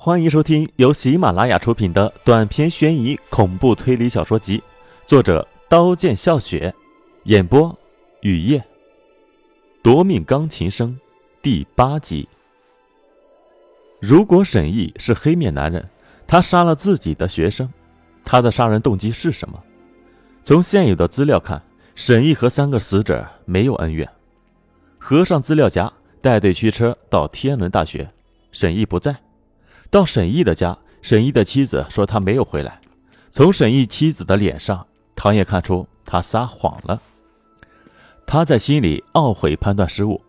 欢迎收听由喜马拉雅出品的短篇悬疑恐怖推理小说集，作者刀剑笑雪，演播雨夜。夺命钢琴声第八集。如果沈毅是黑面男人，他杀了自己的学生，他的杀人动机是什么？从现有的资料看，沈毅和三个死者没有恩怨。合上资料夹，带队驱车到天伦大学，沈毅不在。到沈毅的家，沈毅的妻子说他没有回来。从沈毅妻子的脸上，唐也看出他撒谎了。他在心里懊悔判断失误，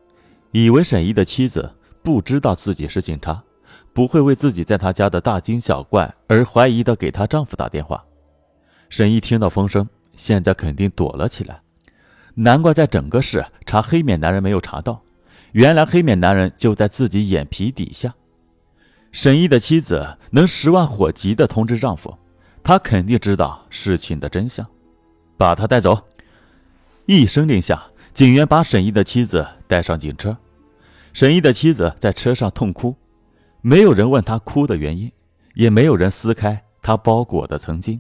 以为沈毅的妻子不知道自己是警察，不会为自己在他家的大惊小怪而怀疑的给她丈夫打电话。沈毅听到风声，现在肯定躲了起来。难怪在整个市查黑面男人没有查到，原来黑面男人就在自己眼皮底下。沈毅的妻子能十万火急的通知丈夫，她肯定知道事情的真相，把他带走。一声令下，警员把沈毅的妻子带上警车。沈毅的妻子在车上痛哭，没有人问她哭的原因，也没有人撕开她包裹的曾经。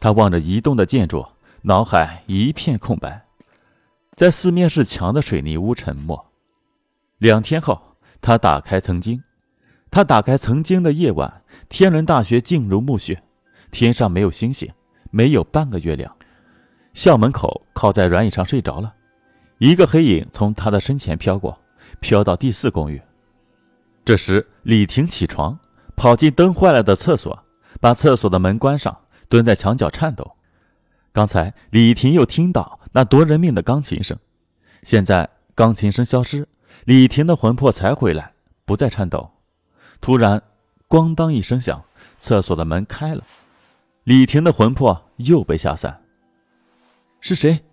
他望着移动的建筑，脑海一片空白，在四面是墙的水泥屋沉默。两天后，他打开曾经。他打开曾经的夜晚，天伦大学静如暮雪，天上没有星星，没有半个月亮。校门口靠在软椅上睡着了，一个黑影从他的身前飘过，飘到第四公寓。这时，李婷起床，跑进灯坏了的厕所，把厕所的门关上，蹲在墙角颤抖。刚才李婷又听到那夺人命的钢琴声，现在钢琴声消失，李婷的魂魄才回来，不再颤抖。突然，咣当一声响，厕所的门开了，李婷的魂魄又被吓散。是谁？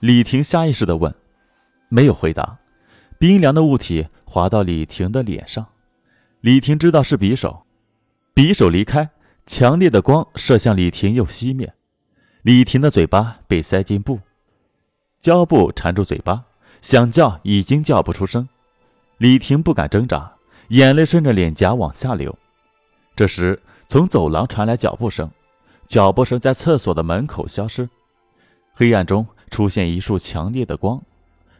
李婷下意识的问，没有回答。冰凉的物体滑到李婷的脸上，李婷知道是匕首，匕首离开，强烈的光射向李婷又熄灭，李婷的嘴巴被塞进布，胶布缠住嘴巴，想叫已经叫不出声，李婷不敢挣扎。眼泪顺着脸颊往下流。这时，从走廊传来脚步声，脚步声在厕所的门口消失。黑暗中出现一束强烈的光，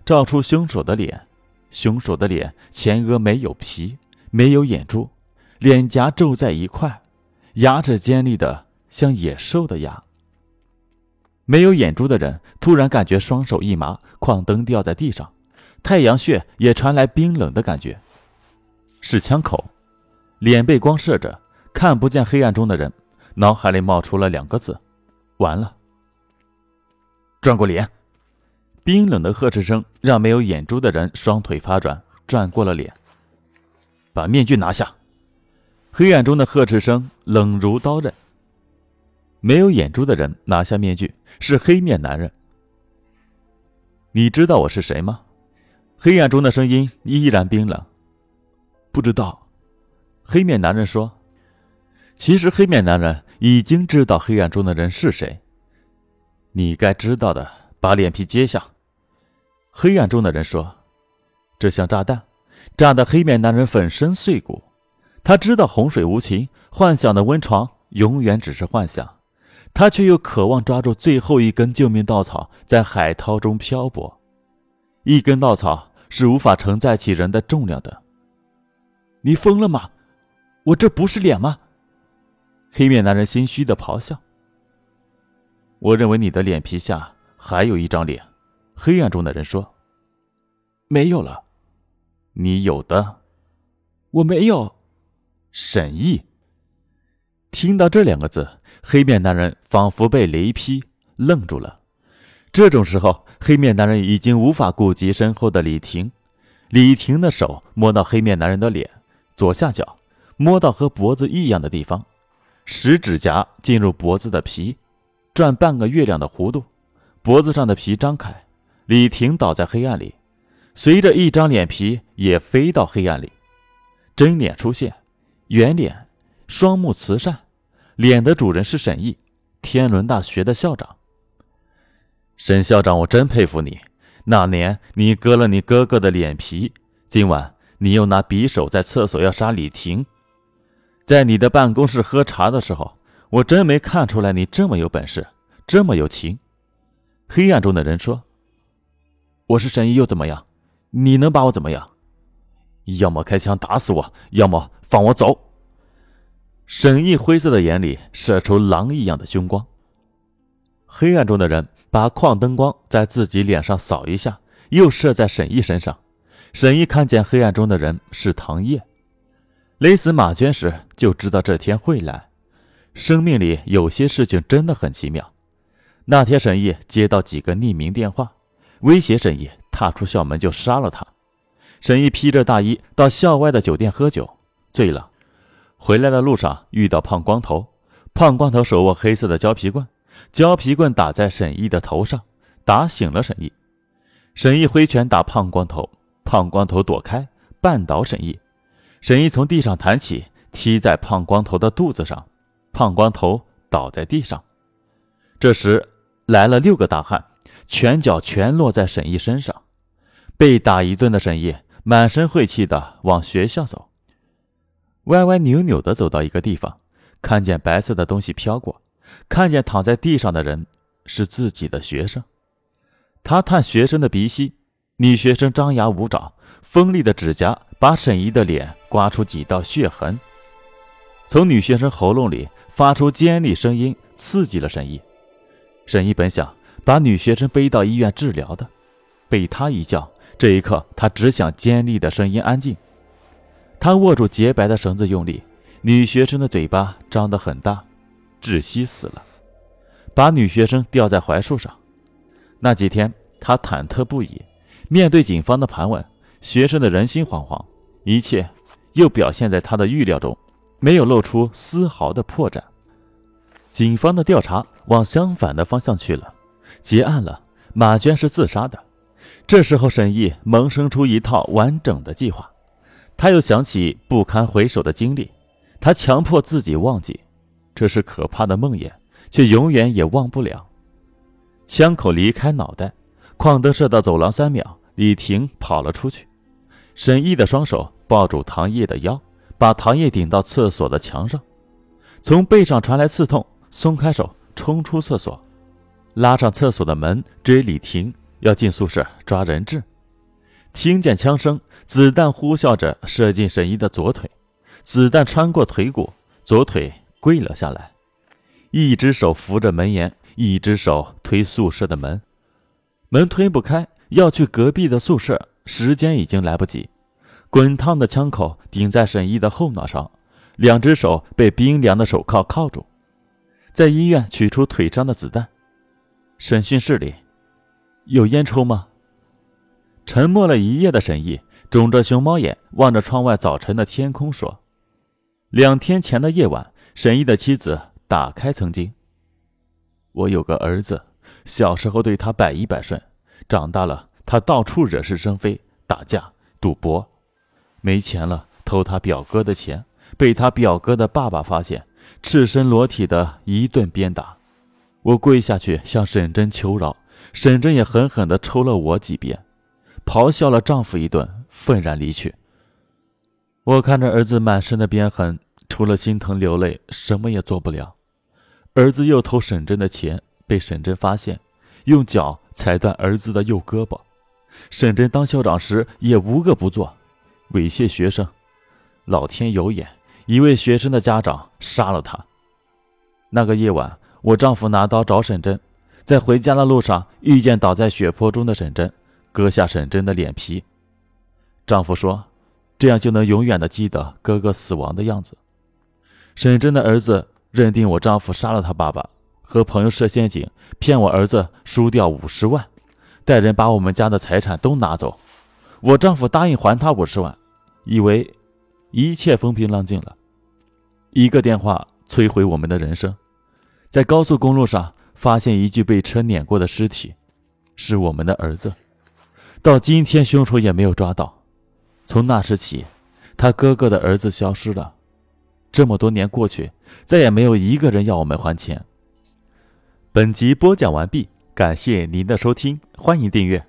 照出凶手的脸。凶手的脸前额没有皮，没有眼珠，脸颊皱在一块，牙齿尖利的像野兽的牙。没有眼珠的人突然感觉双手一麻，矿灯掉在地上，太阳穴也传来冰冷的感觉。是枪口，脸被光射着，看不见黑暗中的人，脑海里冒出了两个字：完了。转过脸，冰冷的呵斥声让没有眼珠的人双腿发软，转过了脸。把面具拿下。黑暗中的呵斥声冷如刀刃。没有眼珠的人拿下面具，是黑面男人。你知道我是谁吗？黑暗中的声音依然冰冷。不知道，黑面男人说：“其实黑面男人已经知道黑暗中的人是谁。你该知道的，把脸皮揭下。”黑暗中的人说：“这像炸弹，炸得黑面男人粉身碎骨。他知道洪水无情，幻想的温床永远只是幻想，他却又渴望抓住最后一根救命稻草，在海涛中漂泊。一根稻草是无法承载起人的重量的。”你疯了吗？我这不是脸吗？黑面男人心虚的咆哮。我认为你的脸皮下还有一张脸。黑暗中的人说：“没有了。”你有的，我没有。沈毅听到这两个字，黑面男人仿佛被雷劈，愣住了。这种时候，黑面男人已经无法顾及身后的李婷。李婷的手摸到黑面男人的脸。左下角，摸到和脖子一样的地方，食指甲进入脖子的皮，转半个月亮的弧度，脖子上的皮张开，李婷倒在黑暗里，随着一张脸皮也飞到黑暗里，真脸出现，圆脸，双目慈善，脸的主人是沈毅，天伦大学的校长。沈校长，我真佩服你，那年你割了你哥哥的脸皮，今晚。你又拿匕首在厕所要杀李婷，在你的办公室喝茶的时候，我真没看出来你这么有本事，这么有情。”黑暗中的人说：“我是神医又怎么样？你能把我怎么样？要么开枪打死我，要么放我走。”沈毅灰色的眼里射出狼一样的凶光。黑暗中的人把矿灯光在自己脸上扫一下，又射在沈毅身上。沈毅看见黑暗中的人是唐叶，勒死马娟时就知道这天会来。生命里有些事情真的很奇妙。那天沈毅接到几个匿名电话，威胁沈毅踏出校门就杀了他。沈毅披着大衣到校外的酒店喝酒，醉了。回来的路上遇到胖光头，胖光头手握黑色的胶皮棍，胶皮棍打在沈毅的头上，打醒了沈毅。沈毅挥拳打胖光头，胖光头躲开，绊倒沈毅。沈毅从地上弹起，踢在胖光头的肚子上，胖光头倒在地上。这时来了六个大汉，拳脚全落在沈毅身上。被打一顿的沈毅满身晦气的往学校走。歪歪扭扭的走到一个地方，看见白色的东西飘过，看见躺在地上的人是自己的学生。他探学生的鼻息，女学生张牙舞爪，锋利的指甲把沈怡的脸刮出几道血痕。从女学生喉咙里发出尖利声音，刺激了沈怡。沈怡本想把女学生背到医院治疗的，被他一叫，这一刻他只想尖利的声音安静。他握住洁白的绳子，用力。女学生的嘴巴张得很大，窒息死了。把女学生吊在槐树上。那几天，他忐忑不已，面对警方的盘问，学生的人心惶惶。一切又表现在他的预料中，没有露出丝毫的破绽。警方的调查往相反的方向去了，结案了。马娟是自杀的。这时候，沈毅萌生出一套完整的计划。他又想起不堪回首的经历，他强迫自己忘记，这是可怕的梦魇，却永远也忘不了。枪口离开脑袋，矿灯射到走廊三秒，李婷跑了出去。沈毅的双手抱住唐叶的腰，把唐叶顶到厕所的墙上，从背上传来刺痛，松开手，冲出厕所，拉上厕所的门，追李婷要进宿舍抓人质。听见枪声，子弹呼啸着射进沈毅的左腿，子弹穿过腿骨，左腿跪了下来，一只手扶着门沿，一只手推宿舍的门，门推不开，要去隔壁的宿舍，时间已经来不及。滚烫的枪口顶在沈毅的后脑勺，两只手被冰凉的手铐铐住，在医院取出腿上的子弹。审讯室里，有烟抽吗？沉默了一夜的沈毅肿着熊猫眼望着窗外早晨的天空说：“两天前的夜晚，沈毅的妻子打开曾经。我有个儿子，小时候对他百依百顺，长大了他到处惹是生非，打架赌博，没钱了偷他表哥的钱，被他表哥的爸爸发现，赤身裸体的一顿鞭打。我跪下去向沈真求饶，沈真也狠狠地抽了我几鞭。”咆哮了丈夫一顿，愤然离去。我看着儿子满身的鞭痕，除了心疼流泪，什么也做不了。儿子又偷沈真的钱，被沈真发现，用脚踩断儿子的右胳膊。沈真当校长时也无恶不作，猥亵学生。老天有眼，一位学生的家长杀了他。那个夜晚，我丈夫拿刀找沈真，在回家的路上遇见倒在血泊中的沈真。割下沈真的脸皮，丈夫说：“这样就能永远的记得哥哥死亡的样子。”沈真的儿子认定我丈夫杀了他爸爸，和朋友设陷阱骗我儿子输掉五十万，带人把我们家的财产都拿走。我丈夫答应还他五十万，以为一切风平浪静了。一个电话摧毁我们的人生，在高速公路上发现一具被车碾过的尸体，是我们的儿子。到今天，凶手也没有抓到。从那时起，他哥哥的儿子消失了。这么多年过去，再也没有一个人要我们还钱。本集播讲完毕，感谢您的收听，欢迎订阅。